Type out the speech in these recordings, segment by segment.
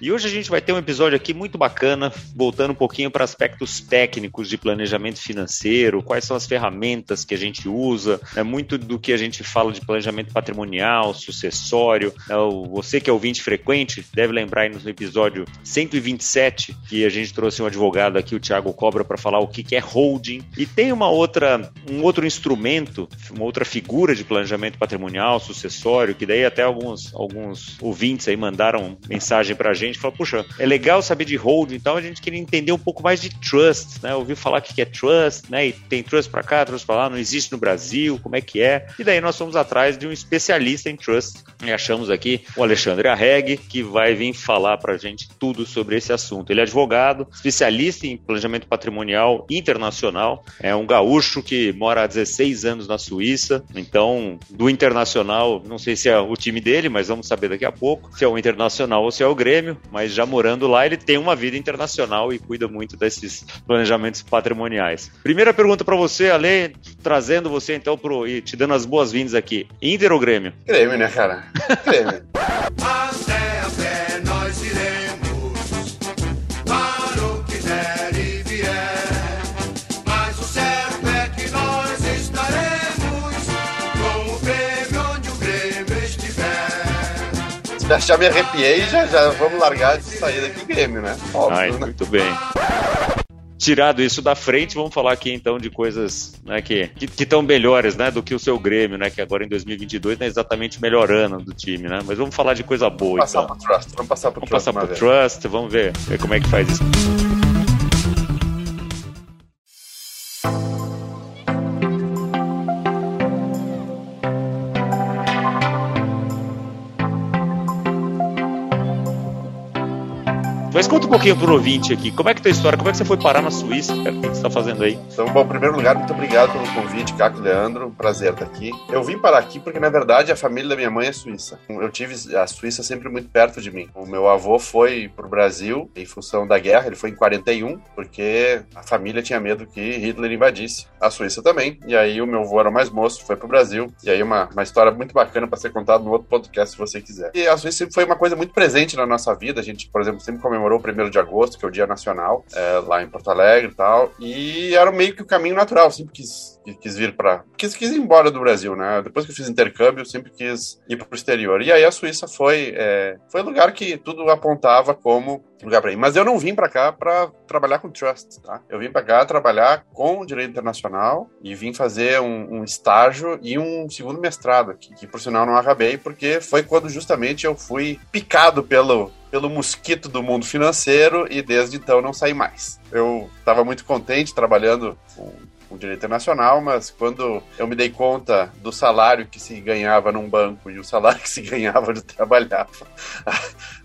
E hoje a gente vai ter um episódio aqui muito bacana, voltando um pouquinho para aspectos técnicos de planejamento financeiro, quais são as ferramentas que a gente usa, é muito do que a gente fala de planejamento patrimonial, sucessório. É, você que é ouvinte frequente deve lembrar aí no episódio 127 que a gente trouxe um advogado aqui, o Thiago Cobra, para falar o que é holding. E tem uma outra, um outro instrumento, uma outra figura de planejamento patrimonial, sucessório, que daí até alguns, alguns ouvintes aí mandaram mensagem para a gente gente, falou, puxa, é legal saber de holding, então a gente queria entender um pouco mais de trust, né? Ouviu falar o que é trust, né? E tem trust para cá, trust para lá, não existe no Brasil, como é que é? E daí nós fomos atrás de um especialista em trust e achamos aqui o Alexandre Arreg, que vai vir falar para a gente tudo sobre esse assunto. Ele é advogado, especialista em planejamento patrimonial internacional, é um gaúcho que mora há 16 anos na Suíça, então do internacional, não sei se é o time dele, mas vamos saber daqui a pouco, se é o internacional ou se é o Grêmio, mas já morando lá, ele tem uma vida internacional e cuida muito desses planejamentos patrimoniais. Primeira pergunta para você, Ale, trazendo você então pro, e te dando as boas-vindas aqui. Inter ou Grêmio? Grêmio, né, cara? Grêmio. Já me arrepiei já, já vamos largar de sair daqui Grêmio, né? Óbvio, Ai, né? Muito bem. Tirado isso da frente, vamos falar aqui então de coisas né, que estão melhores né, do que o seu Grêmio, né, que agora em 2022 não é exatamente melhor ano do time, né? Mas vamos falar de coisa boa. Vamos então. passar pro Trust, vamos passar pro vamos Trust. Passar pro Trust, vamos ver, ver como é que faz isso. Mas conta um pouquinho pro ouvinte aqui, como é que tá a história? Como é que você foi parar na Suíça? O que você está fazendo aí? Então, bom, em primeiro lugar, muito obrigado pelo convite, Caco Leandro. Prazer estar aqui. Eu vim parar aqui porque, na verdade, a família da minha mãe é suíça. Eu tive a Suíça sempre muito perto de mim. O meu avô foi pro Brasil em função da guerra, ele foi em 41, porque a família tinha medo que Hitler invadisse. A Suíça também. E aí o meu avô era mais moço, foi pro Brasil. E aí uma, uma história muito bacana para ser contada no outro podcast, se você quiser. E a Suíça sempre foi uma coisa muito presente na nossa vida. A gente, por exemplo, sempre comemorou comemorou o 1 de agosto, que é o Dia Nacional, é, lá em Porto Alegre e tal. E era meio que o caminho natural, sempre quis, quis vir para. Quis, quis ir embora do Brasil, né? Depois que eu fiz intercâmbio, eu sempre quis ir para o exterior. E aí a Suíça foi, é, foi lugar que tudo apontava como lugar para ir. Mas eu não vim para cá para trabalhar com trust, tá? Eu vim para cá trabalhar com direito internacional e vim fazer um, um, estágio e um segundo mestrado aqui, que por sinal não acabei, porque foi quando justamente eu fui picado pelo pelo mosquito do mundo financeiro e desde então não saí mais. Eu estava muito contente trabalhando com direito internacional, mas quando eu me dei conta do salário que se ganhava num banco e o salário que se ganhava de trabalhar, a,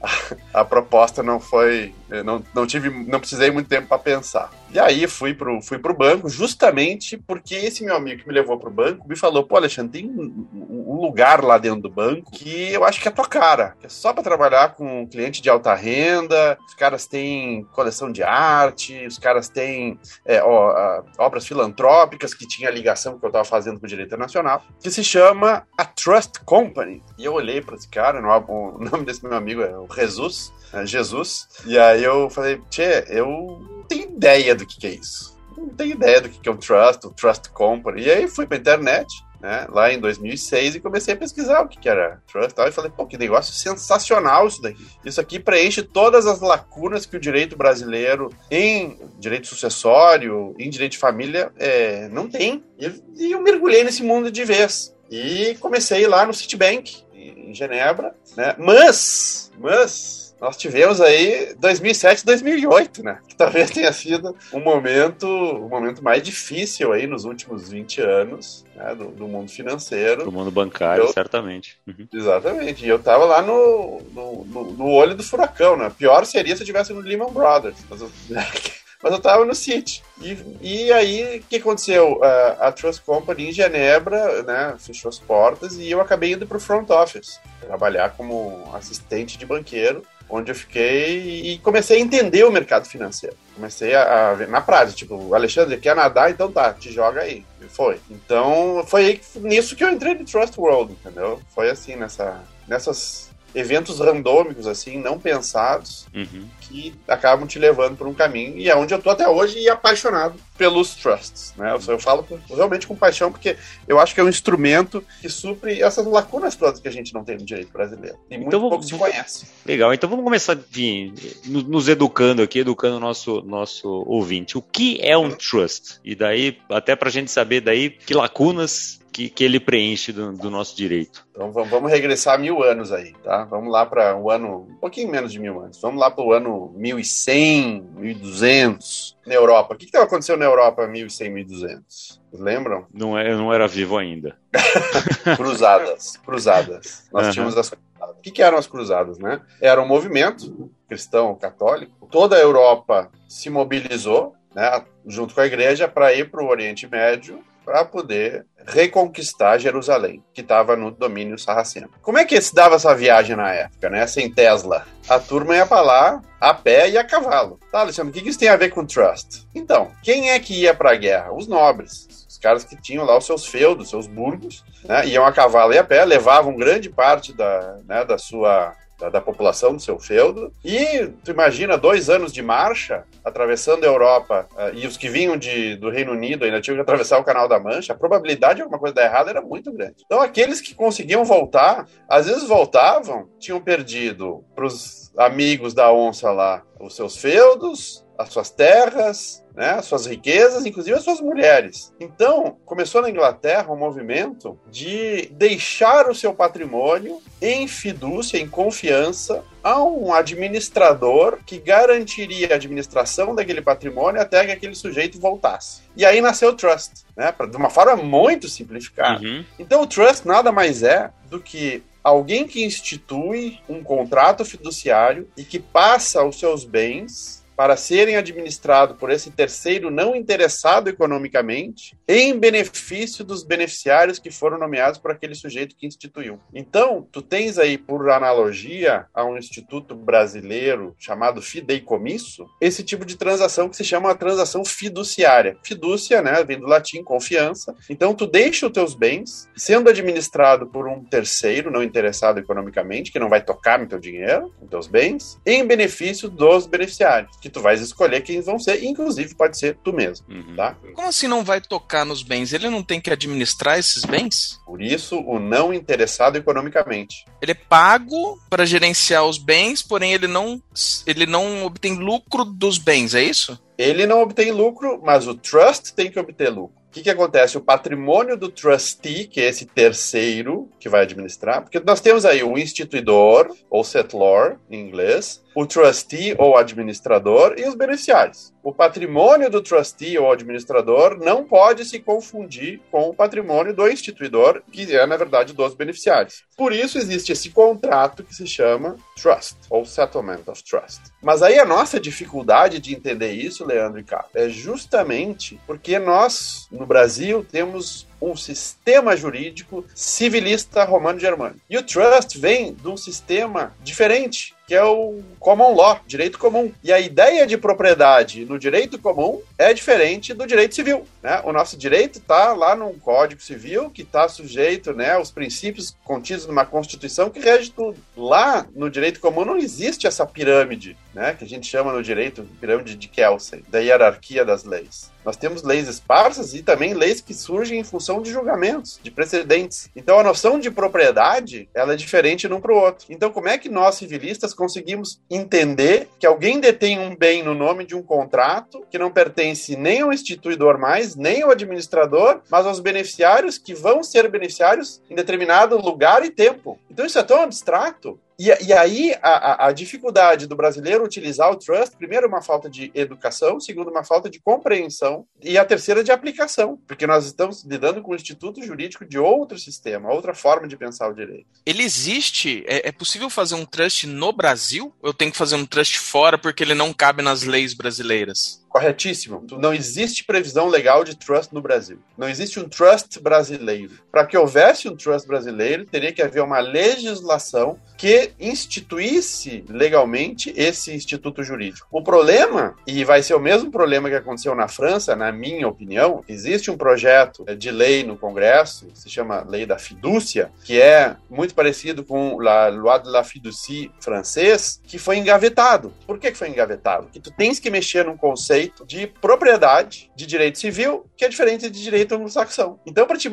a, a proposta não foi, não, não tive, não precisei muito tempo para pensar. E aí fui pro, fui pro banco justamente porque esse meu amigo que me levou pro banco me falou, pô Alexandre, tem um, um lugar lá dentro do banco que eu acho que é tua cara, que é só para trabalhar com cliente de alta renda, os caras têm coleção de arte, os caras têm é, ó, obras filantrópicas que tinha ligação que eu estava fazendo com o direito internacional, que se chama a Trust Company. E eu olhei para esse cara, o nome desse meu amigo é o Jesus, Jesus, e aí eu falei, tchê, eu não tenho ideia do que, que é isso. Não tenho ideia do que, que é o Trust, o Trust Company. E aí fui para internet, né, lá em 2006 e comecei a pesquisar o que, que era trust e falei, pô, que negócio sensacional isso daqui. Isso aqui preenche todas as lacunas que o direito brasileiro em direito sucessório, em direito de família, é, não tem. E, e eu mergulhei nesse mundo de vez. E comecei lá no Citibank, em Genebra, né, mas, mas nós tivemos aí 2007 2008, né? Que talvez tenha sido um momento, um momento mais difícil aí nos últimos 20 anos né? do, do mundo financeiro. Do mundo bancário, eu, certamente. Uhum. Exatamente. E eu tava lá no, no, no, olho do furacão, né? Pior seria se eu tivesse no Lehman Brothers. Mas eu, mas eu tava no City. E, e aí, o que aconteceu? A, a Trust Company em Genebra, né, fechou as portas e eu acabei indo pro front office, trabalhar como assistente de banqueiro onde eu fiquei e comecei a entender o mercado financeiro. Comecei a, a ver na prática, tipo, Alexandre quer nadar, então tá, te joga aí. foi. Então, foi nisso que eu entrei no Trust World, entendeu? Foi assim, nessa, nessas eventos randômicos, assim, não pensados, uhum. que acabam te levando por um caminho, e é onde eu tô até hoje e apaixonado pelos trusts, né? Eu, falo realmente com paixão, porque eu acho que é um instrumento que supre essas lacunas todas que a gente não tem no direito brasileiro. E muito então, pouco se conhece. Legal, então vamos começar vir, nos educando aqui, educando o nosso, nosso ouvinte. O que é um trust? E daí, até pra gente saber daí que lacunas que, que ele preenche do, do, nosso direito. Então vamos regressar mil anos aí, tá? Vamos lá para o ano, um pouquinho menos de mil anos. Vamos lá para o ano 1100, 1200, na Europa. O que estava acontecendo na Europa 1100, 1200? Lembram? Não, é, eu não era vivo ainda. cruzadas, cruzadas. Nós uhum. tínhamos as cruzadas. O que, que eram as cruzadas, né? Era um movimento cristão católico. Toda a Europa se mobilizou, né, junto com a igreja, para ir para o Oriente Médio para poder reconquistar Jerusalém, que estava no domínio sarraceno. Como é que se dava essa viagem na época, né? Sem Tesla. A turma ia para lá a pé e a cavalo. Tá, Alexandre, o que isso tem a ver com trust? Então, quem é que ia para a guerra? Os nobres. Os caras que tinham lá os seus feudos, seus burgos, né? iam a cavalo e a pé, levavam grande parte da, né, da sua da, da, população do seu feudo. E tu imagina dois anos de marcha atravessando a Europa uh, e os que vinham de, do Reino Unido ainda tinham que atravessar o Canal da Mancha, a probabilidade de alguma coisa dar errado era muito grande. Então aqueles que conseguiam voltar, às vezes voltavam, tinham perdido para os amigos da onça lá os seus feudos, as suas terras, né, as suas riquezas, inclusive as suas mulheres. Então, começou na Inglaterra um movimento de deixar o seu patrimônio em fidúcia, em confiança, a um administrador que garantiria a administração daquele patrimônio até que aquele sujeito voltasse. E aí nasceu o trust, né, de uma forma muito simplificada. Uhum. Então, o trust nada mais é do que alguém que institui um contrato fiduciário e que passa os seus bens para serem administrados por esse terceiro não interessado economicamente, em benefício dos beneficiários que foram nomeados por aquele sujeito que instituiu. Então, tu tens aí, por analogia a um instituto brasileiro chamado fideicomisso, esse tipo de transação que se chama uma transação fiduciária. Fidúcia, né, vem do latim confiança. Então, tu deixa os teus bens sendo administrado por um terceiro não interessado economicamente, que não vai tocar no teu dinheiro, nos teus bens, em benefício dos beneficiários, que tu vais escolher quem vão ser, inclusive pode ser tu mesmo, uhum. tá? Como assim não vai tocar nos bens? Ele não tem que administrar esses bens? Por isso, o não interessado economicamente. Ele é pago para gerenciar os bens, porém ele não, ele não obtém lucro dos bens, é isso? Ele não obtém lucro, mas o trust tem que obter lucro. O que, que acontece? O patrimônio do trustee, que é esse terceiro que vai administrar, porque nós temos aí o instituidor, ou settlor, em inglês, o trustee ou administrador e os beneficiários. O patrimônio do trustee ou administrador não pode se confundir com o patrimônio do instituidor, que é, na verdade, dos beneficiários. Por isso existe esse contrato que se chama trust, ou settlement of trust. Mas aí a nossa dificuldade de entender isso, Leandro e Capo, é justamente porque nós, no Brasil, temos um sistema jurídico civilista romano-germânico. E o trust vem de um sistema diferente, que é o common law, direito comum. E a ideia de propriedade no direito comum é diferente do direito civil. Né? O nosso direito está lá num código civil que está sujeito né, aos princípios contidos numa constituição que rege tudo. Lá no direito comum não existe essa pirâmide, né, que a gente chama no direito pirâmide de Kelsey, da hierarquia das leis. Nós temos leis esparsas e também leis que surgem em função de julgamentos, de precedentes. Então a noção de propriedade, ela é diferente num para o outro. Então como é que nós civilistas conseguimos entender que alguém detém um bem no nome de um contrato que não pertence nem ao instituidor mais, nem ao administrador, mas aos beneficiários que vão ser beneficiários em determinado lugar e tempo. Então isso é tão abstrato e, e aí, a, a, dificuldade do brasileiro utilizar o trust, primeiro, uma falta de educação, segundo, uma falta de compreensão, e a terceira, de aplicação, porque nós estamos lidando com um instituto jurídico de outro sistema, outra forma de pensar o direito. Ele existe? É, é possível fazer um trust no Brasil? Ou eu tenho que fazer um trust fora porque ele não cabe nas leis brasileiras? Corretíssimo. Não existe previsão legal de trust no Brasil. Não existe um trust brasileiro. Para que houvesse um trust brasileiro, teria que haver uma legislação que instituísse legalmente esse instituto jurídico. O problema, e vai ser o mesmo problema que aconteceu na França, na minha opinião, existe um projeto de lei no Congresso, se chama Lei da Fidúcia, que é muito parecido com a Loi de la Fiducie francês, que foi engavetado. Por que foi engavetado? Porque tu tens que mexer num conceito de propriedade de direito civil que é diferente de direito anglo-saxão. Então, para te,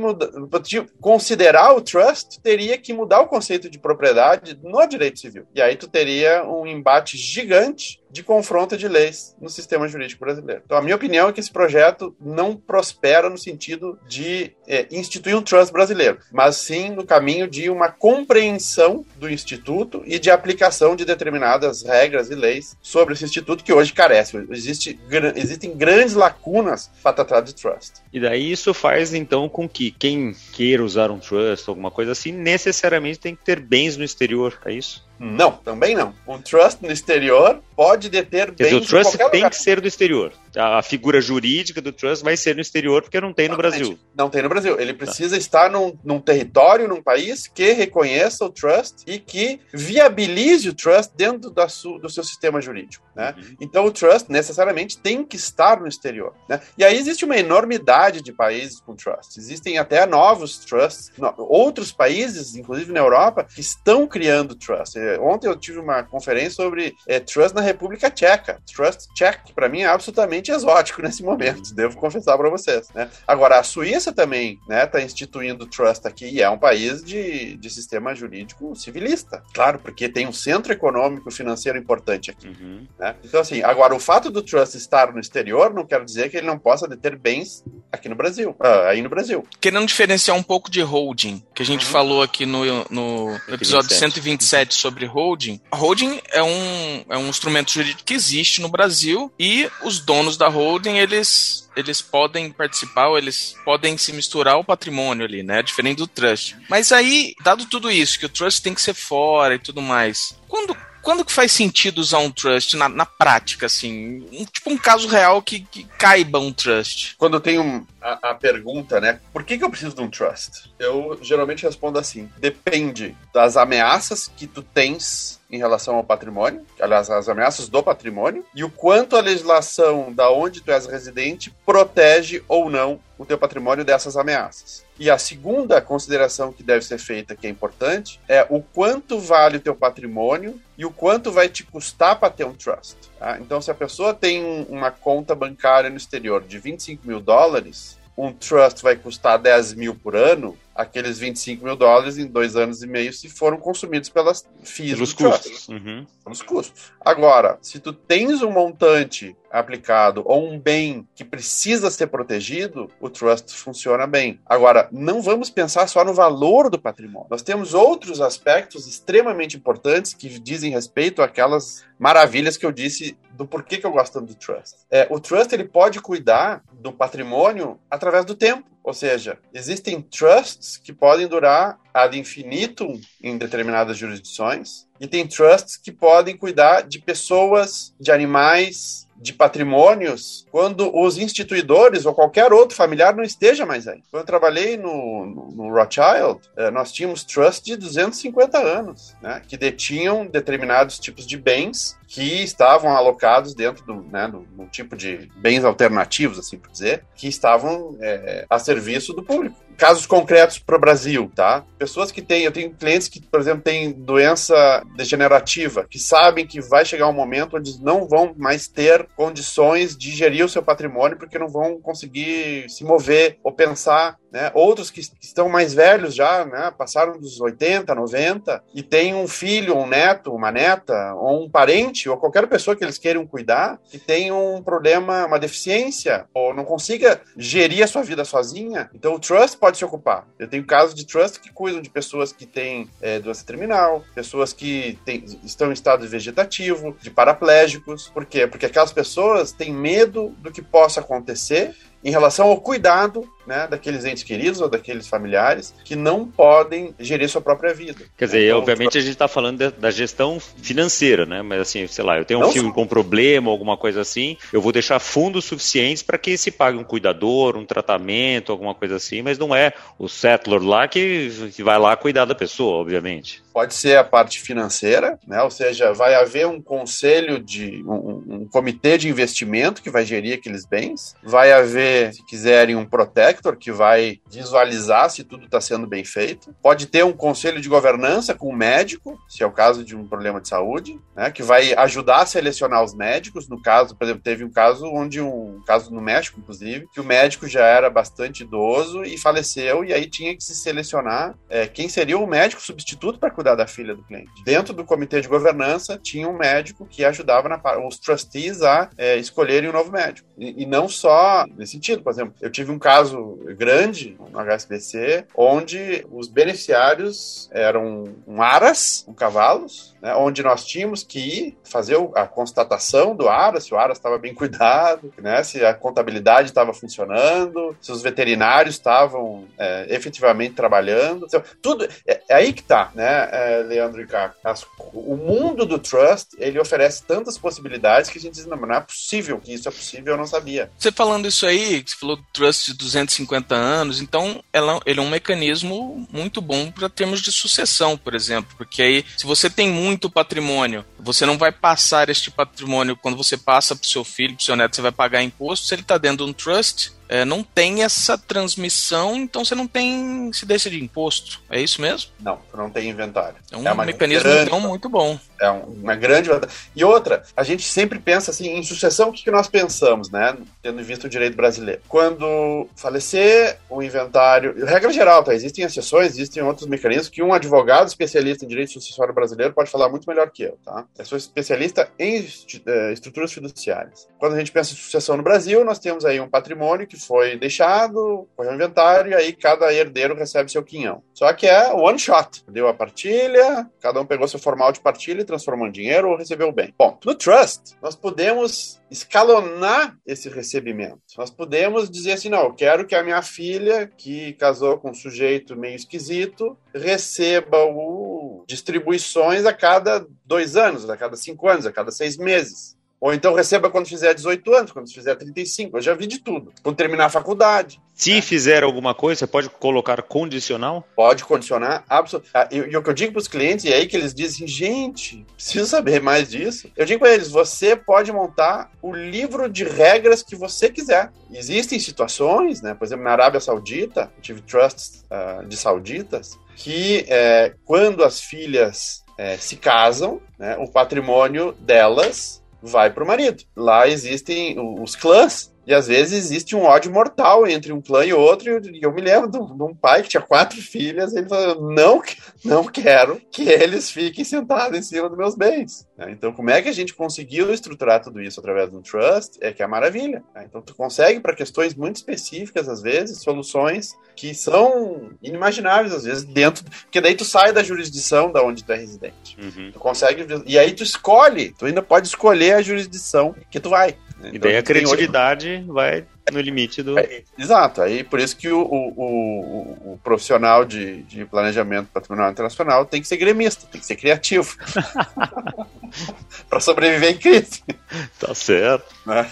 te considerar o trust, teria que mudar o conceito de propriedade no direito civil. E aí tu teria um embate gigante de confronto de leis no sistema jurídico brasileiro. Então, a minha opinião é que esse projeto não prospera no sentido de é, instituir um trust brasileiro, mas sim no caminho de uma compreensão do instituto e de aplicação de determinadas regras e leis sobre esse instituto que hoje carece. Existe, existem grandes lacunas para tratar de trust. E daí isso faz então com que quem queira usar um trust, alguma coisa assim, necessariamente tem que ter bens no exterior, é isso? Não, também não. Um trust no exterior pode deter Quer bens dizer, o trust tem lugar. que ser do exterior. A figura jurídica do trust vai ser no exterior porque não tem no Brasil. Não tem no Brasil. Ele precisa tá. estar num, num, território, num país que reconheça o trust e que viabilize o trust dentro da su, do seu sistema jurídico. Né? Uhum. Então o trust necessariamente tem que estar no exterior. Né? E aí existe uma enormidade de países com trust. Existem até novos trusts, outros países, inclusive na Europa, que estão criando trust. Ontem eu tive uma conferência sobre é, trust na República Tcheca. Trust Czech, que para mim é absolutamente exótico nesse momento, devo confessar para vocês. Né? Agora, a Suíça também está né, tá instituindo trust aqui e é um país de, de sistema jurídico civilista. Claro, porque tem um centro econômico financeiro importante aqui. Uhum. Né? Então, assim, agora, o fato do trust estar no exterior não quer dizer que ele não possa deter bens aqui no Brasil, uh, aí no Brasil. Querendo diferenciar um pouco de holding, que a gente uhum. falou aqui no, no episódio 127 sobre holding. A holding é um, é um instrumento jurídico que existe no Brasil e os donos da holding, eles eles podem participar, eles podem se misturar ao patrimônio ali, né? Diferente do trust. Mas aí, dado tudo isso, que o trust tem que ser fora e tudo mais, quando quando que faz sentido usar um trust na, na prática, assim? Um, tipo um caso real que, que caiba um trust. Quando eu tenho a, a, pergunta, né? Por que, que eu preciso de um trust? Eu geralmente respondo assim: depende das ameaças que tu tens em relação ao patrimônio, aliás, as ameaças do patrimônio, e o quanto a legislação da onde tu és residente protege ou não o teu patrimônio dessas ameaças. E a segunda consideração que deve ser feita, que é importante, é o quanto vale o teu patrimônio e o quanto vai te custar para ter um trust. Tá? Então, se a pessoa tem uma conta bancária no exterior de 25 mil dólares, um trust vai custar 10 mil por ano, aqueles 25 mil dólares em dois anos e meio se foram consumidos pelas FIIs Pelos custos. Uhum. Pelos custos. Agora, se tu tens um montante aplicado ou um bem que precisa ser protegido, o trust funciona bem. Agora, não vamos pensar só no valor do patrimônio. Nós temos outros aspectos extremamente importantes que dizem respeito àquelas maravilhas que eu disse do porquê que eu gosto do trust. É, o trust ele pode cuidar do patrimônio através do tempo. Ou seja, existem trusts que podem durar ad infinitum em determinadas jurisdições, e tem trusts que podem cuidar de pessoas, de animais, de patrimônios quando os instituidores ou qualquer outro familiar não esteja mais aí. Quando eu trabalhei no, no, no Rothschild, eh, nós tínhamos trust de 250 anos, né, que detinham determinados tipos de bens que estavam alocados dentro do, né, tipo de bens alternativos, assim por dizer, que estavam é, a serviço do público casos concretos para o Brasil, tá? Pessoas que têm, eu tenho clientes que, por exemplo, têm doença degenerativa, que sabem que vai chegar um momento onde não vão mais ter condições de gerir o seu patrimônio porque não vão conseguir se mover ou pensar né? Outros que estão mais velhos já, né? passaram dos 80, 90, e têm um filho, um neto, uma neta, ou um parente, ou qualquer pessoa que eles queiram cuidar, que tem um problema, uma deficiência, ou não consiga gerir a sua vida sozinha. Então o trust pode se ocupar. Eu tenho casos de trust que cuidam de pessoas que têm é, doença terminal, pessoas que estão em estado vegetativo, de paraplégicos. Por quê? Porque aquelas pessoas têm medo do que possa acontecer em relação ao cuidado né, daqueles entes queridos ou daqueles familiares que não podem gerir sua própria vida. Quer dizer, então, obviamente tipo... a gente está falando de, da gestão financeira, né? Mas assim, sei lá, eu tenho um não filho só... com problema, alguma coisa assim, eu vou deixar fundos suficientes para que se pague um cuidador, um tratamento, alguma coisa assim, mas não é o settler lá que, que vai lá cuidar da pessoa, obviamente. Pode ser a parte financeira, né? Ou seja, vai haver um conselho de um, um comitê de investimento que vai gerir aqueles bens, vai haver, se quiserem, um protect que vai visualizar se tudo está sendo bem feito. Pode ter um conselho de governança com um médico, se é o caso de um problema de saúde, né, que vai ajudar a selecionar os médicos. No caso, por exemplo, teve um caso onde um caso no México, inclusive, que o médico já era bastante idoso e faleceu e aí tinha que se selecionar é, quem seria o médico substituto para cuidar da filha do cliente. Dentro do comitê de governança tinha um médico que ajudava na, os trustees a é, escolherem um novo médico e, e não só nesse sentido. Por exemplo, eu tive um caso grande no HSBC, onde os beneficiários eram um aras, um cavalos, né, onde nós tínhamos que ir fazer a constatação do aras, se o aras estava bem cuidado, né, se a contabilidade estava funcionando, se os veterinários estavam é, efetivamente trabalhando. Então, tudo é, é, aí que está, né, é, Leandro e Caco. O mundo do trust ele oferece tantas possibilidades que a gente diz, não, não é possível que isso é possível, eu não sabia. Você falando isso aí, você falou do trust de 250 50 anos, então ela, ele é um mecanismo muito bom para termos de sucessão, por exemplo, porque aí se você tem muito patrimônio, você não vai passar este patrimônio quando você passa para o seu filho, para o seu neto, você vai pagar imposto, se ele está dentro de um trust, é, não tem essa transmissão, então você não tem incidência de imposto. É isso mesmo? Não, não tem inventário. É um é mecanismo grande, então, muito bom. É uma grande E outra, a gente sempre pensa assim, em sucessão, o que, que nós pensamos, né? Tendo visto o direito brasileiro. Quando falecer o inventário, regra geral, tá? Existem exceções, existem outros mecanismos que um advogado especialista em direito sucessório brasileiro pode falar muito melhor que eu, tá? Eu sou especialista em é, estruturas fiduciárias. Quando a gente pensa em sucessão no Brasil, nós temos aí um patrimônio que foi deixado, foi ao inventário, e aí cada herdeiro recebe seu quinhão. Só que é one shot. Deu a partilha, cada um pegou seu formal de partilha e transformou em dinheiro ou recebeu bem. Bom, no trust, nós podemos escalonar esse recebimento. Nós podemos dizer assim, não, eu quero que a minha filha, que casou com um sujeito meio esquisito, receba o distribuições a cada dois anos, a cada cinco anos, a cada seis meses. Ou então receba quando fizer 18 anos, quando fizer 35. Eu já vi de tudo. Quando terminar a faculdade. Se né? fizer alguma coisa, você pode colocar condicional? Pode condicionar, absolutamente. Ah, e, o que eu digo para os clientes, e é aí que eles dizem, gente, preciso saber mais disso. Eu digo para eles, você pode montar o livro de regras que você quiser. Existem situações, né? Por exemplo, na Arábia Saudita, eu tive trusts uh, de sauditas, que é, quando as filhas é, se casam, né, o patrimônio delas vai pro marido. Lá existem os clãs e às vezes existe um ódio mortal entre um clã e outro. E eu me lembro de um, pai que tinha quatro filhas. E ele falou: não, não quero que eles fiquem sentados em cima dos meus bens. Né? Então, como é que a gente conseguiu estruturar tudo isso através de um trust? É que é maravilha. Né? Então, tu consegue, para questões muito específicas, às vezes, soluções que são inimagináveis, às vezes, dentro. Porque daí tu sai da jurisdição da onde tu é residente. Uhum. Tu consegue. E aí tu escolhe, tu ainda pode escolher a jurisdição que tu vai. Né? E daí a criatividade vai no limite do. É, exato, aí por isso que o, o, o, o profissional de, de, planejamento patrimonial internacional tem que ser gremista, tem que ser criativo. para sobreviver em crise. Tá certo. Né?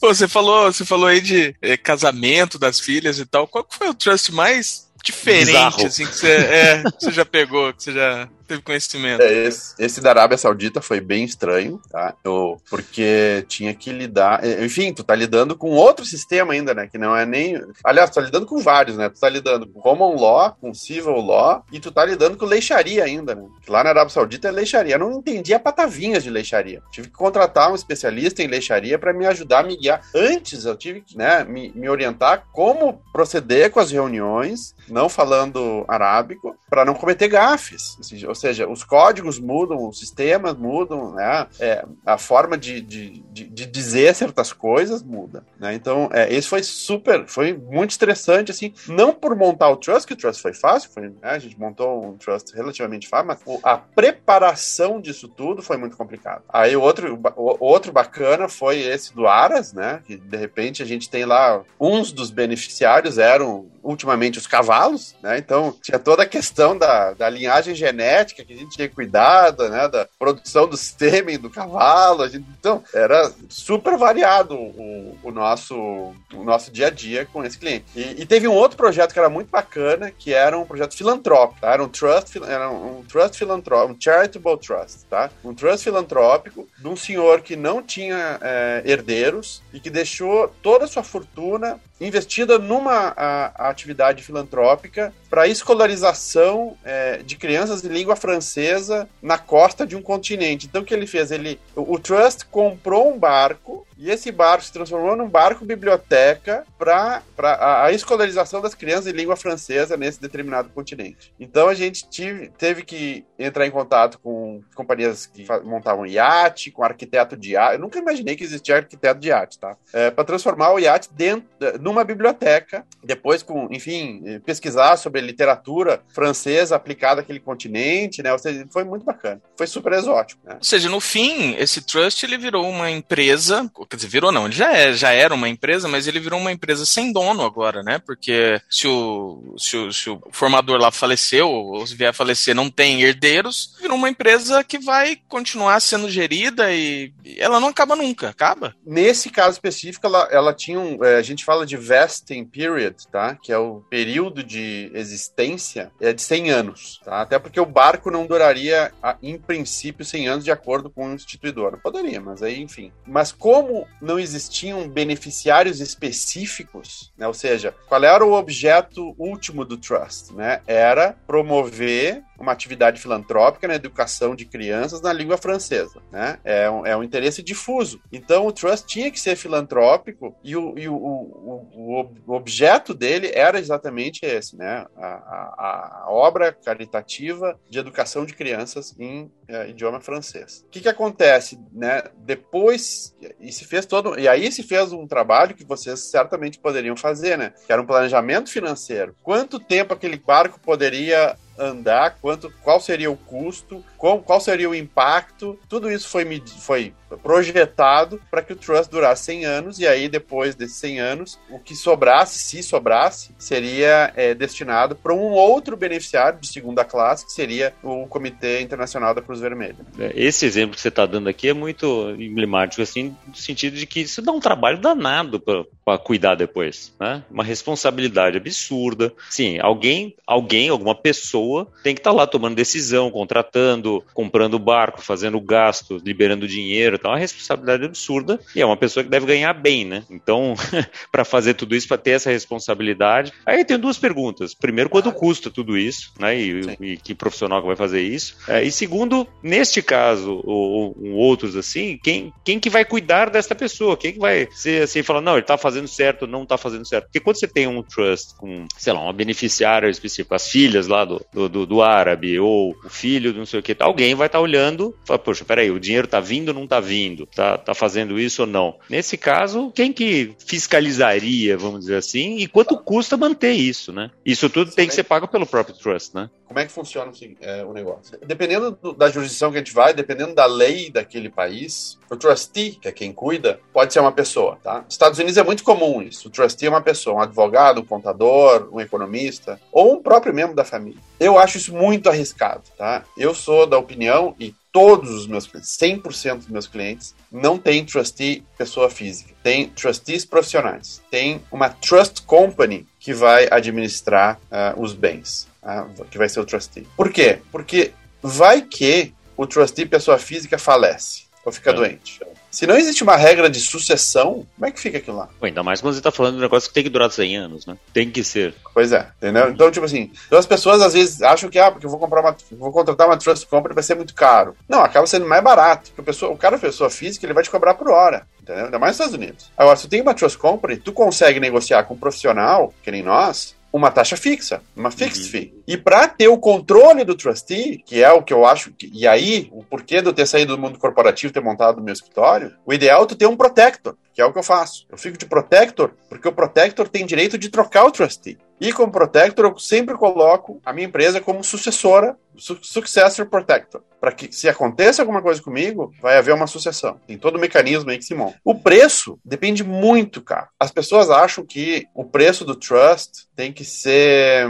Pô, você falou, você falou aí de é, casamento das filhas e tal. Qual foi o trust mais diferente Bizarro. assim que você, é, que você já pegou, que você já teve conhecimento. É, esse, esse, da Arábia Saudita foi bem estranho, tá? Eu, porque tinha que lidar. Enfim, tu tá lidando com outro sistema ainda, né? Que não é nem. Aliás, tu tá lidando com vários, né? Tu tá lidando com common law, com civil law, e tu tá lidando com leixaria ainda, né? Lá na Arábia Saudita é leixaria. Eu não entendia patavinhas de leixaria. Tive que contratar um especialista em leixaria para me ajudar a me guiar. Antes eu tive que né, me, me orientar como proceder com as reuniões, não falando arábico, para não cometer gafes. Ou seja, os códigos mudam, os sistemas mudam, né? É, a forma de, de, de, de, dizer certas coisas muda, né? Então, é, esse foi super, foi muito estressante, assim, não por montar o trust, que o trust foi fácil, foi, né, a gente montou um trust relativamente fácil, mas a preparação disso tudo foi muito complicado. Aí outro, o, outro bacana foi esse do Aras, né? Que de repente a gente tem lá, uns dos beneficiários eram ultimamente os cavalos, né? Então tinha toda a questão da, da linhagem genética que a gente tinha cuidado, né? Da produção do sêmen do cavalo. Gente, então era super variado o, o, nosso, o nosso dia a dia com esse cliente. E, e, teve um outro projeto que era muito bacana, que era um projeto filantrópico, tá? Era um trust, era um trust filantrópico, um charitable trust, tá? Um trust filantrópico de um senhor que não tinha é, herdeiros e que deixou toda a sua fortuna investida numa a, a atividade filantrópica para escolarização é, de crianças de língua francesa na costa de um continente. Então, o que ele fez? Ele, o, o Trust comprou um barco e esse barco se transformou num barco biblioteca para a, a escolarização das crianças de língua francesa nesse determinado continente. Então, a gente tive, teve que entrar em contato com companhias que montavam iate, com arquiteto de iate. Eu nunca imaginei que existia arquiteto de iate, tá? É, para transformar o iate dentro, numa biblioteca, depois com, enfim, pesquisar sobre sobre literatura francesa aplicada àquele continente, né? Ou seja, foi muito bacana. Foi super exótico, né? Ou seja, no fim, esse trust ele virou uma empresa, quer dizer, virou não, ele já, é, já era uma empresa, mas ele virou uma empresa sem dono agora, né? Porque se o, se o, se o formador lá faleceu, ou se vier a falecer, não tem herdeiros, virou uma empresa que vai continuar sendo gerida e, ela não acaba nunca, acaba. Nesse caso específico, ela, ela tinha um, é, a gente fala de vesting period, tá? Que é o período de existência é de 100 anos, tá? Até porque o barco não duraria, em princípio, 100 anos de acordo com o instituidor. Poderia, mas aí, enfim. Mas como não existiam beneficiários específicos, né? Ou seja, qual era o objeto último do trust, né? Era promover uma atividade filantrópica na educação de crianças na língua francesa, né? É um, é um interesse difuso. Então o trust tinha que ser filantrópico e o, e o, o, o objeto dele era exatamente esse, né? A, a, a obra caritativa de educação de crianças em é, idioma francês. O que, que acontece, né? Depois e se fez todo e aí se fez um trabalho que vocês certamente poderiam fazer, né? Que era um planejamento financeiro. Quanto tempo aquele barco poderia andar, quanto, qual seria o custo, qual, qual seria o impacto, tudo isso foi, foi projetado para que o Trust durasse 100 anos, e aí depois desses 100 anos, o que sobrasse, se sobrasse, seria é, destinado para um outro beneficiário de segunda classe, que seria o Comitê Internacional da Cruz Vermelha. É, esse exemplo que você está dando aqui é muito emblemático, assim, no sentido de que isso dá um trabalho danado para cuidar depois, né? Uma responsabilidade absurda. Sim, alguém, alguém, alguma pessoa tem que estar tá lá tomando decisão, contratando, comprando barco, fazendo gasto, liberando dinheiro, então é uma responsabilidade absurda e é uma pessoa que deve ganhar bem, né? Então, para fazer tudo isso, para ter essa responsabilidade. Aí tem duas perguntas. Primeiro, quanto custa tudo isso, né? E, e que profissional que vai fazer isso? É, e segundo, neste caso, ou, ou, outros assim, quem, quem que vai cuidar dessa pessoa? Quem que vai ser assim, falar, não, ele está fazendo certo, não está fazendo certo? Porque quando você tem um trust com, sei lá, uma beneficiária específica, as filhas lá do, do, do, árabe, ou o filho do não sei o que, alguém vai estar tá olhando, fala, poxa, peraí, o dinheiro está vindo ou não está vindo, tá, tá fazendo isso ou não. Nesse caso, quem que fiscalizaria, vamos dizer assim, e quanto custa manter isso, né? Isso tudo tem que ser pago pelo próprio trust, né? Como é que funciona é, o negócio? Dependendo do, da jurisdição que a gente vai, dependendo da lei daquele país, o trustee, que é quem cuida, pode ser uma pessoa, tá? Estados Unidos é muito comum isso. O trustee é uma pessoa, um advogado, um contador, um economista, ou um próprio membro da família. Eu acho isso muito arriscado, tá? Eu sou da opinião, e todos os meus clientes, 100% dos meus clientes, não tem trustee pessoa física. Tem trustees profissionais. Tem uma trust company que vai administrar uh, os bens, uh, que vai ser o trustee. Por quê? Porque vai que o trustee pessoa física falece ou fica é. doente. Se não existe uma regra de sucessão, como é que fica aquilo lá? Pô, ainda mais quando você está falando de um negócio que tem que durar 100 anos, né? Tem que ser. Pois é, entendeu? Então, tipo assim, então as pessoas às vezes acham que, ah, porque eu vou comprar uma, vou contratar uma trust company vai ser muito caro. Não, acaba sendo mais barato, porque pessoa, o cara, a pessoa física, ele vai te cobrar por hora, entendeu? Ainda mais nos Estados Unidos. Agora, se tu tem uma trust company, tu consegue negociar com um profissional, que nem nós, uma taxa fixa, uma fixed uhum. fee. E para ter o controle do trustee, que é o que eu acho, que, e aí o porquê de eu ter saído do mundo corporativo, ter montado o meu escritório, o ideal é tu ter um protector, que é o que eu faço. Eu fico de protector porque o protector tem direito de trocar o trustee. E como protector, eu sempre coloco a minha empresa como sucessora, successor protector para que se aconteça alguma coisa comigo, vai haver uma sucessão. Tem todo o mecanismo aí que se monta. O preço depende muito, cara. As pessoas acham que o preço do trust tem que ser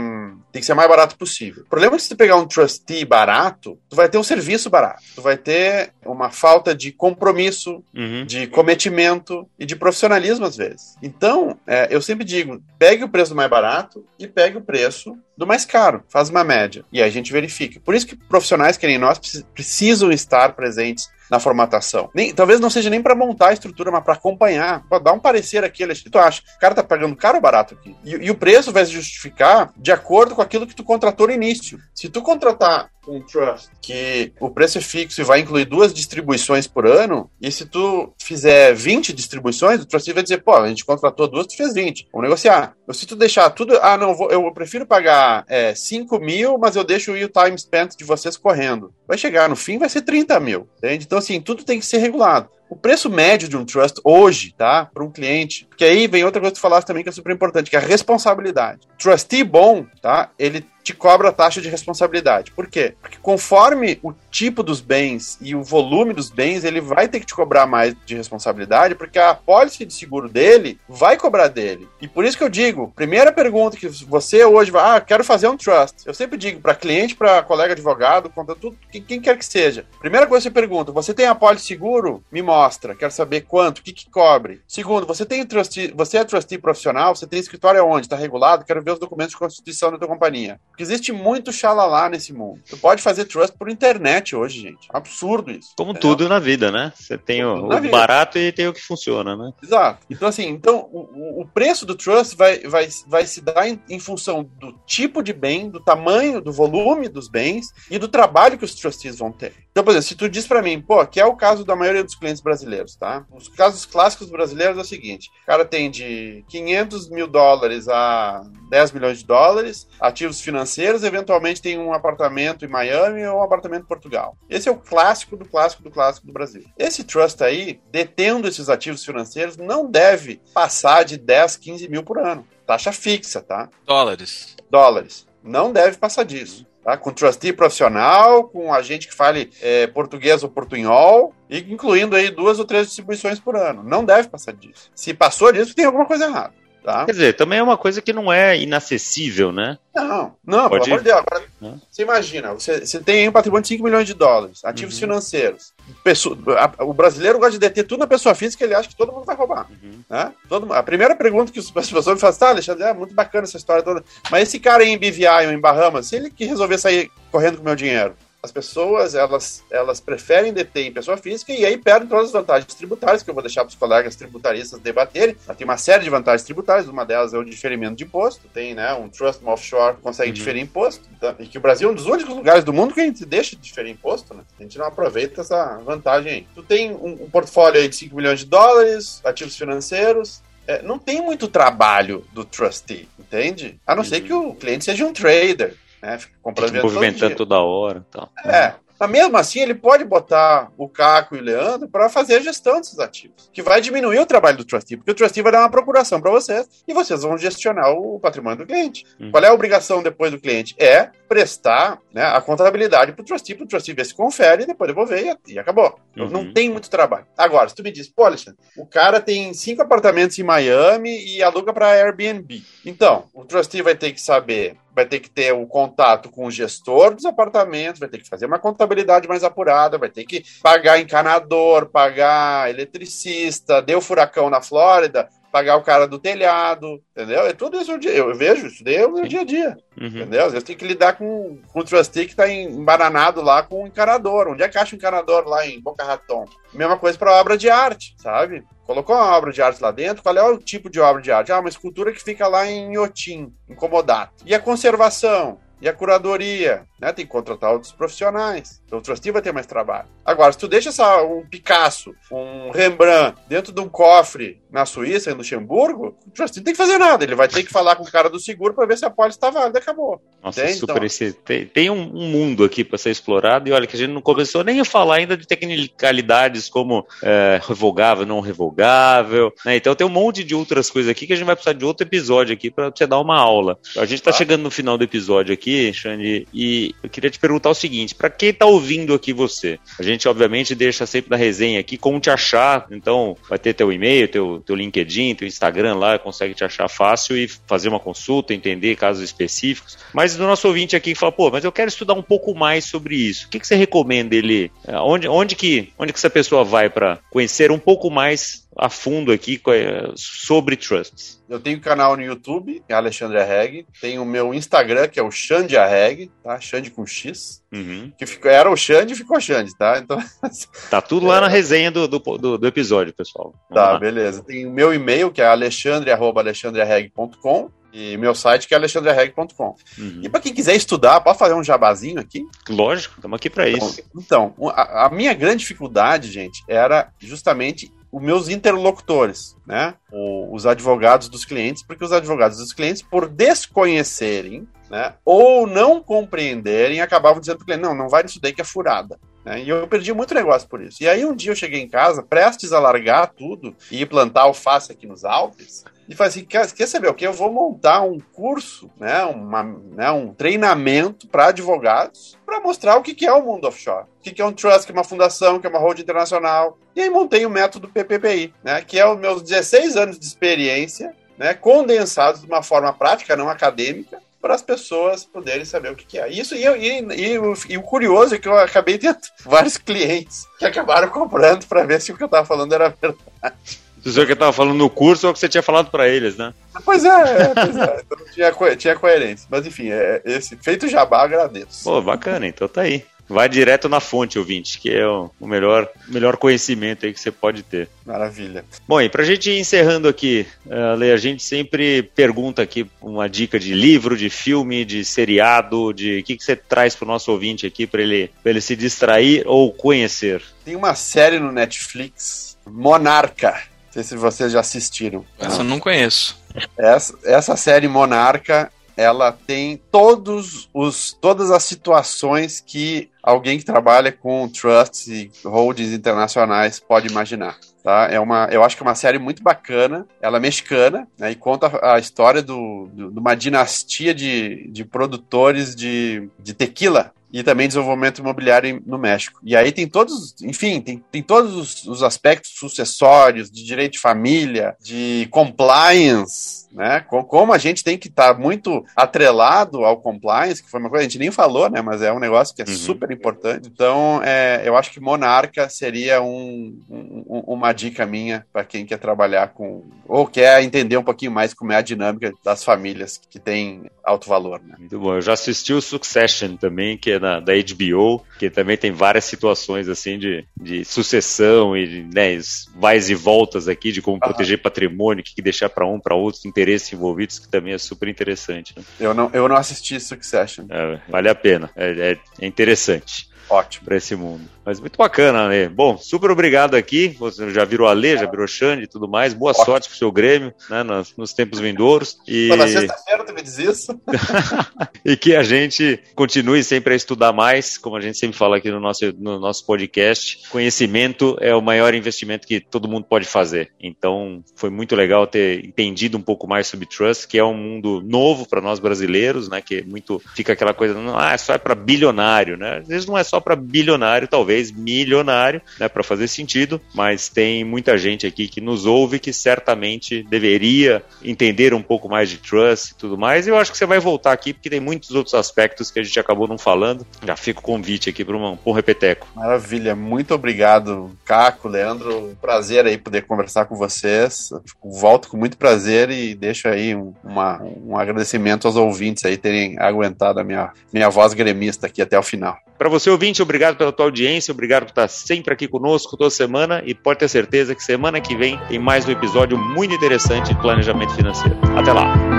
tem que ser mais barato possível. O problema é que se tu pegar um trustee barato, tu vai ter um serviço barato. Tu vai ter uma falta de compromisso, uhum. de cometimento e de profissionalismo às vezes. Então, é, eu sempre digo, pegue o preço mais barato e pegue o preço do mais caro. Faz uma média. E aí a gente verifica. Por isso que profissionais que nem nós precisam estar presentes na formatação. Nem, talvez não seja nem para montar a estrutura, mas para acompanhar, para dar um parecer aqui, o que tu acha? O cara tá pagando caro ou barato aqui? E, e, o preço vai se justificar de acordo com aquilo que tu contratou no início. Se tu contratar um trust que o preço é fixo e vai incluir duas distribuições por ano, e se tu fizer 20 distribuições, o trustee vai dizer, pô, a gente contratou duas, tu fez 20. Vamos negociar. Ou se tu deixar tudo, ah, não, eu prefiro pagar é, 5 mil, mas eu deixo o time spent de vocês correndo. Vai chegar no fim, vai ser 30 mil. Entende? Então, assim, tudo tem que ser regulado. O preço médio de um trust hoje, tá? Para um cliente, porque aí vem outra coisa que tu falaste também que é super importante, que é a responsabilidade. Trustee bom, tá? Ele te cobra a taxa de responsabilidade. Por quê? Porque conforme o tipo dos bens e o volume dos bens, ele vai ter que te cobrar mais de responsabilidade, porque a pólice de seguro dele vai cobrar dele. E por isso que eu digo, primeira pergunta que você hoje vai, ah, quero fazer um trust. Eu sempre digo para cliente, para colega advogado, conta tudo, quem, quem, quer que seja. Primeira coisa que você pergunta, você tem a pólice seguro? Me mostra, quero saber quanto, o que que cobre. Segundo, você tem trustee, você é trustee profissional, você tem escritório onde? Está regulado? Quero ver os documentos de constituição da tua companhia. Porque existe muito xalalá nesse mundo. Tu pode fazer trust por internet hoje, gente. Absurdo isso. Como tudo na vida, né? Você tem o, o barato e tem o que funciona, né? Exato. Então, assim, então, o, o preço do trust vai, vai, vai se dar em, em, função do tipo de bem, do tamanho, do volume dos bens e do trabalho que os trustees vão ter. Então, por exemplo, se tu diz para mim, pô, que é o caso da maioria dos clientes brasileiros, tá? Os casos clássicos brasileiros é o seguinte: o cara tem de 500 mil dólares a 10 milhões de dólares, ativos financeiros, eventualmente tem um apartamento em Miami ou um apartamento em Portugal. Esse é o clássico do clássico do clássico do Brasil. Esse trust aí, detendo esses ativos financeiros, não deve passar de 10, 15 mil por ano. Taxa fixa, tá? Dólares. Dólares. Não deve passar disso. Tá? Com trustee profissional, com agente que fale é, português ou portunhol, e incluindo aí duas ou três distribuições por ano. Não deve passar disso. Se passou disso, tem alguma coisa errada. Tá? Quer dizer, também é uma coisa que não é inacessível, né? Não, não, Pode... pelo amor de Deus. Agora, você imagina, você, você tem um patrimônio de 5 milhões de dólares, ativos uhum. financeiros. Pessoa, a, o brasileiro gosta de deter tudo na pessoa física, ele acha que todo mundo vai roubar. Uhum. Né? Todo, a primeira pergunta que as pessoas me fazem, tá, Alexandre, é muito bacana essa história toda, mas esse cara aí em BVI ou em Bahamas, se ele que resolver sair correndo com o meu dinheiro, as pessoas elas, elas preferem deter em pessoa física e aí perdem todas as vantagens tributárias, que eu vou deixar para os colegas tributaristas debaterem. Tem uma série de vantagens tributárias, uma delas é o diferimento de imposto. Tem né, um trust offshore que consegue uhum. diferir imposto, então, e que o Brasil é um dos únicos lugares do mundo que a gente deixa de diferir imposto. Né? A gente não aproveita essa vantagem aí. Tu tem um, um portfólio aí de 5 milhões de dólares, ativos financeiros, é, não tem muito trabalho do trustee, entende? A não uhum. ser que o cliente seja um trader né? Fica comprando movimentando toda hora. Então. É. Mas mesmo assim, ele pode botar o Caco e o Leandro para fazer a gestão desses ativos, que vai diminuir o trabalho do trustee, porque o trustee vai dar uma procuração para vocês e vocês vão gestionar o patrimônio do cliente. Hum. Qual é a obrigação depois do cliente? É prestar né, a contabilidade para o trustee, para o trustee ver se confere, e depois devolver e, e acabou. Uhum. Não tem muito trabalho. Agora, se tu me diz, pô, Alexandre, o cara tem cinco apartamentos em Miami e aluga para Airbnb. Então, o trustee vai ter que saber vai ter que ter o contato com o gestor dos apartamentos, vai ter que fazer uma contabilidade mais apurada, vai ter que pagar encanador, pagar eletricista, deu furacão na Flórida, pagar o cara do telhado, entendeu? É tudo isso eu vejo, isso daí é o meu dia a dia, uhum. entendeu? Às vezes tem que lidar com, com o trustee que está embananado lá com o encanador. Onde é que acha o encanador lá em Boca Raton? Mesma coisa para obra de arte, sabe? Colocou uma obra de arte lá dentro, qual é o tipo de obra de arte? Ah, uma escultura que fica lá em Iotim, em Comodato. E a conservação? E a curadoria, né? Tem que contratar outros profissionais. Então o trustee vai ter mais trabalho. Agora, se tu deixa essa, um Picasso, um Rembrandt dentro de um cofre na Suíça, em Luxemburgo, o trustee não tem que fazer nada. Ele vai ter que falar com o cara do seguro para ver se a pólice está válida. Acabou. Nossa, Entende? super então, esse, tem, tem um, um, mundo aqui para ser explorado. E olha que a gente não começou nem a falar ainda de tecnicalidades como é, revogável, não revogável. Né? Então tem um monte de outras coisas aqui que a gente vai precisar de outro episódio aqui para você dar uma aula. A gente está chegando no final do episódio aqui, Xande, e eu queria te perguntar o seguinte: para quem está ouvindo aqui você? A gente, obviamente, deixa sempre na resenha aqui como te achar. Então, vai ter teu e-mail, teu, teu LinkedIn, teu Instagram lá, consegue te achar fácil e fazer uma consulta, entender casos específicos. Mas do nosso ouvinte aqui que fala, pô, mas eu quero estudar um pouco mais sobre isso. O que, que você recomenda ele? Onde, onde, que, onde que essa pessoa vai para conhecer um pouco mais a fundo aqui sobre trusts. Eu tenho canal no YouTube, é Alexandre Arreg. Tem o meu Instagram, que é o Xande Arreg, tá? Xande com X. Uhum. Que ficou, era o Xande e ficou Xande, tá? Então, tá tudo lá é... na resenha do, do, do, do episódio, pessoal. Vamos tá, lá. beleza. Tem o meu e-mail, que é alexandre.alexandrearreg.com e meu site que é alexandrereg.com. Uhum. E para quem quiser estudar, pode fazer um jabazinho aqui? Lógico, estamos aqui para então, isso. Então, a, a, minha grande dificuldade, gente, era justamente os meus interlocutores, né? O, os advogados dos clientes, porque os advogados dos clientes, por desconhecerem, né, ou não compreenderem, acabavam dizendo para o cliente: não, não vai nisso daí que é furada. Né? E eu perdi muito negócio por isso. E aí um dia eu cheguei em casa, prestes a largar tudo e plantar alface aqui nos Alpes, e falei assim: quer, saber o que? Eu vou montar um curso, né, uma, né, um treinamento para advogados para mostrar o que, é o mundo offshore. O que, é um trust, que é uma fundação, que é uma holding internacional. E aí montei o método PPPI, né, que é os meus 16 anos de experiência, né, condensados de uma forma prática, não acadêmica, para as pessoas poderem saber o que, que é. Isso e, e, e, e, o curioso é que eu acabei tendo vários clientes que acabaram comprando para ver se o que eu estava falando era verdade. Viu que estava falando no curso ou que você tinha falado para eles, né? Pois é, é, pois é. Então, tinha, co tinha coerência. Mas enfim, é, esse feito jabá, agradeço. Pô, bacana, então tá aí. Vai direto na fonte, ouvinte, que é o, melhor, melhor conhecimento aí que você pode ter. Maravilha. Bom, e pra gente ir encerrando aqui, Lê, a gente sempre pergunta aqui uma dica de livro, de filme, de seriado, de o que, que você traz pro nosso ouvinte aqui para ele, ele se distrair ou conhecer. Tem uma série no Netflix, Monarca. Não sei se vocês já assistiram. Essa eu não conheço. Essa, essa série Monarca, ela tem todos os, todas as situações que alguém que trabalha com trusts e holdings internacionais pode imaginar. Tá? É uma, eu acho que é uma série muito bacana. Ela é mexicana né, e conta a história do, do, de uma dinastia de, de produtores de, de tequila e também desenvolvimento imobiliário no México. E aí tem todos, enfim, tem, tem todos os, os aspectos sucessórios de direito de família, de compliance, né? Como a gente tem que estar tá muito atrelado ao compliance, que foi uma coisa que a gente nem falou, né? Mas é um negócio que é uhum. super importante. Então, é, eu acho que Monarca seria um, um, uma dica minha para quem quer trabalhar com ou quer entender um pouquinho mais como é a dinâmica das famílias que têm alto valor. Né? Muito bom. Eu já assisti o Succession também, que é na, da HBO, que também tem várias situações assim de, de sucessão e né, vais e voltas aqui de como ah. proteger patrimônio, o que deixar para um, para outro, interesses envolvidos, que também é super interessante. Né? Eu, não, eu não assisti Succession. É, vale a pena, é, é interessante. Ótimo. Para esse mundo. Mas muito bacana, Ale. Bom, super obrigado aqui. Você já virou Ale, já virou Xande e tudo mais. Boa Ótimo. sorte pro seu Grêmio, né, nos, nos tempos vindouros. E... na sexta-feira tu me diz isso. e que a gente continue sempre a estudar mais, como a gente sempre fala aqui no nosso, no nosso podcast. Conhecimento é o maior investimento que todo mundo pode fazer. Então, foi muito legal ter entendido um pouco mais sobre Trust, que é um mundo novo para nós brasileiros, né? Que muito fica aquela coisa, ah, só é para bilionário, né? Às vezes não é só para bilionário, talvez talvez milionário, né, para fazer sentido, mas tem muita gente aqui que nos ouve que certamente deveria entender um pouco mais de trust e tudo mais. E eu acho que você vai voltar aqui porque tem muitos outros aspectos que a gente acabou não falando. Já fica o convite aqui para um, um repeteco. Maravilha, muito obrigado, Caco, Leandro. Prazer aí poder conversar com vocês. Volto com muito prazer e deixo aí um, uma, um agradecimento aos ouvintes aí terem aguentado a minha, minha voz gremista aqui até o final. Para você, ouvinte, obrigado pela tua audiência, obrigado por estar sempre aqui conosco toda semana e pode ter certeza que semana que vem tem mais um episódio muito interessante de planejamento financeiro. Até lá!